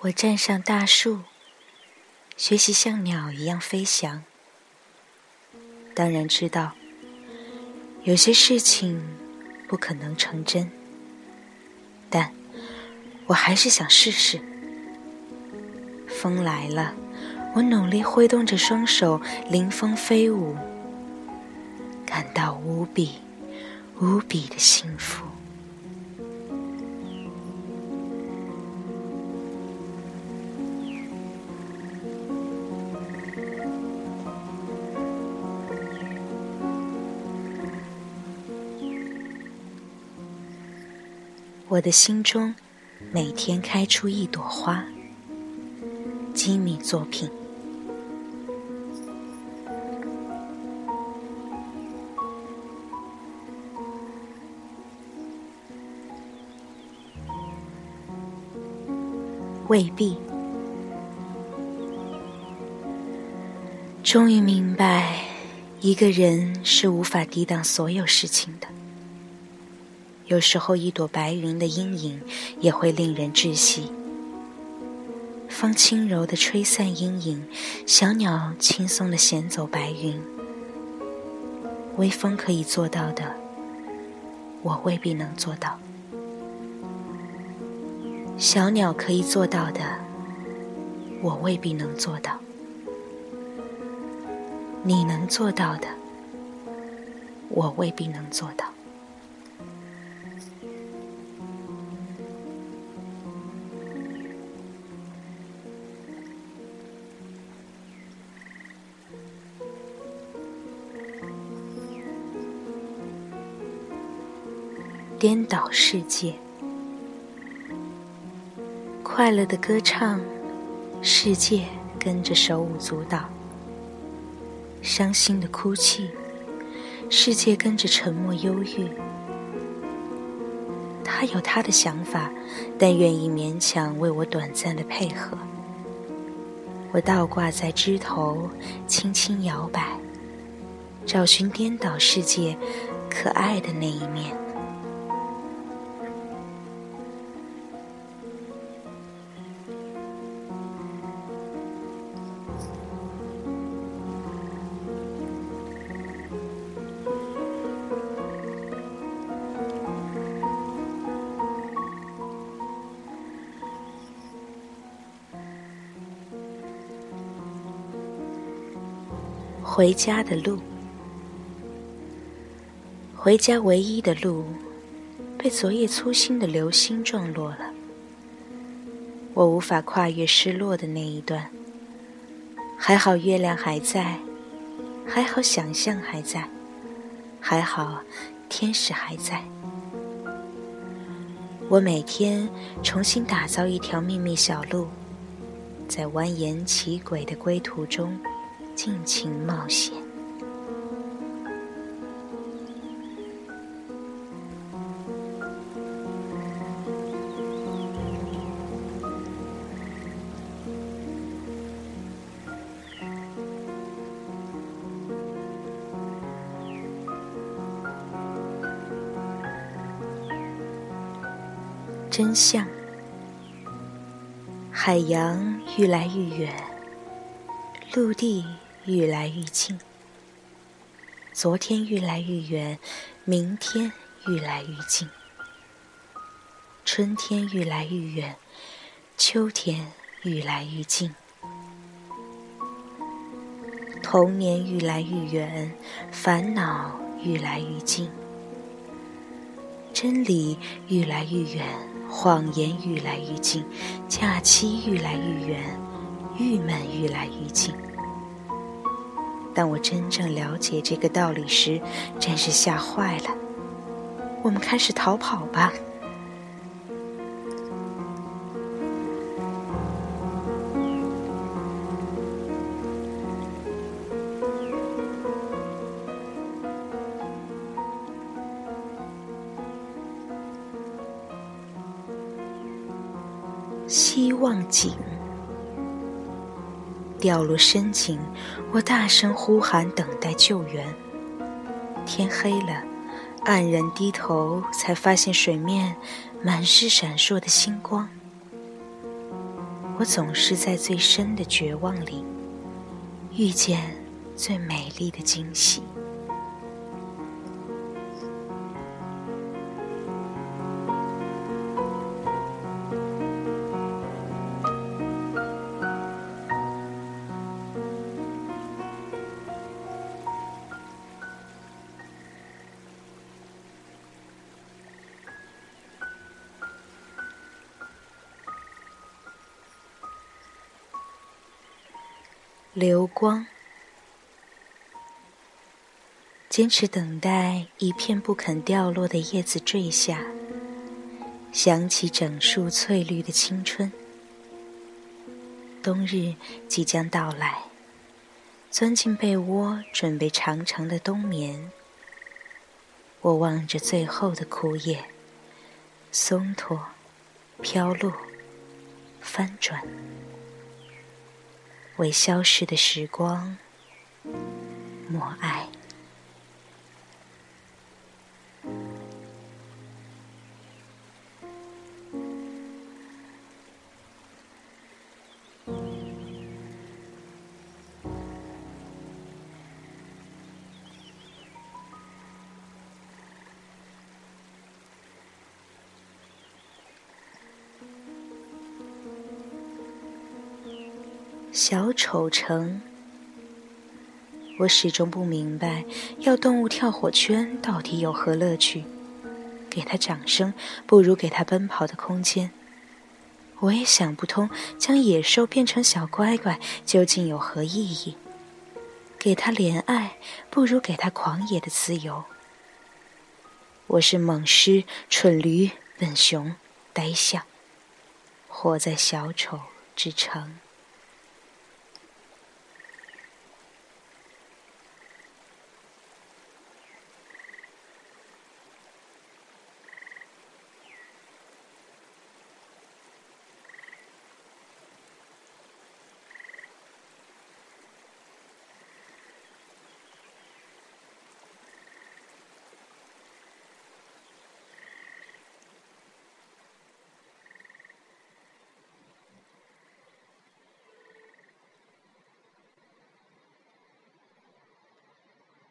我站上大树，学习像鸟一样飞翔。当然知道，有些事情不可能成真，但我还是想试试。风来了，我努力挥动着双手，迎风飞舞，感到无比、无比的幸福。我的心中每天开出一朵花。机密作品，未必。终于明白，一个人是无法抵挡所有事情的。有时候，一朵白云的阴影也会令人窒息。风轻柔地吹散阴影，小鸟轻松地衔走白云。微风可以做到的，我未必能做到；小鸟可以做到的，我未必能做到；你能做到的，我未必能做到。颠倒世界，快乐的歌唱，世界跟着手舞足蹈；伤心的哭泣，世界跟着沉默忧郁。他有他的想法，但愿意勉强为我短暂的配合。我倒挂在枝头，轻轻摇摆，找寻颠倒世界可爱的那一面。回家的路，回家唯一的路，被昨夜粗心的流星撞落了。我无法跨越失落的那一段。还好月亮还在，还好想象还在，还好天使还在。我每天重新打造一条秘密小路，在蜿蜒奇诡的归途中。尽情冒险。真相，海洋愈来愈远，陆地。愈来愈近，昨天愈来愈远，明天愈来愈近。春天愈来愈远，秋天愈来愈近。童年愈来愈远，烦恼愈来愈近。真理愈来愈远，谎言愈来愈近。假期愈来愈远，郁闷愈来愈近。当我真正了解这个道理时，真是吓坏了。我们开始逃跑吧。希望井。掉落深井，我大声呼喊，等待救援。天黑了，黯然低头，才发现水面满是闪烁的星光。我总是在最深的绝望里遇见最美丽的惊喜。流光，坚持等待一片不肯掉落的叶子坠下，想起整树翠绿的青春。冬日即将到来，钻进被窝准备长长的冬眠。我望着最后的枯叶，松脱、飘落、翻转。为消逝的时光默哀。小丑城，我始终不明白，要动物跳火圈到底有何乐趣？给它掌声，不如给它奔跑的空间。我也想不通，将野兽变成小乖乖究竟有何意义？给它怜爱，不如给它狂野的自由。我是猛狮、蠢驴、笨熊、呆象，活在小丑之城。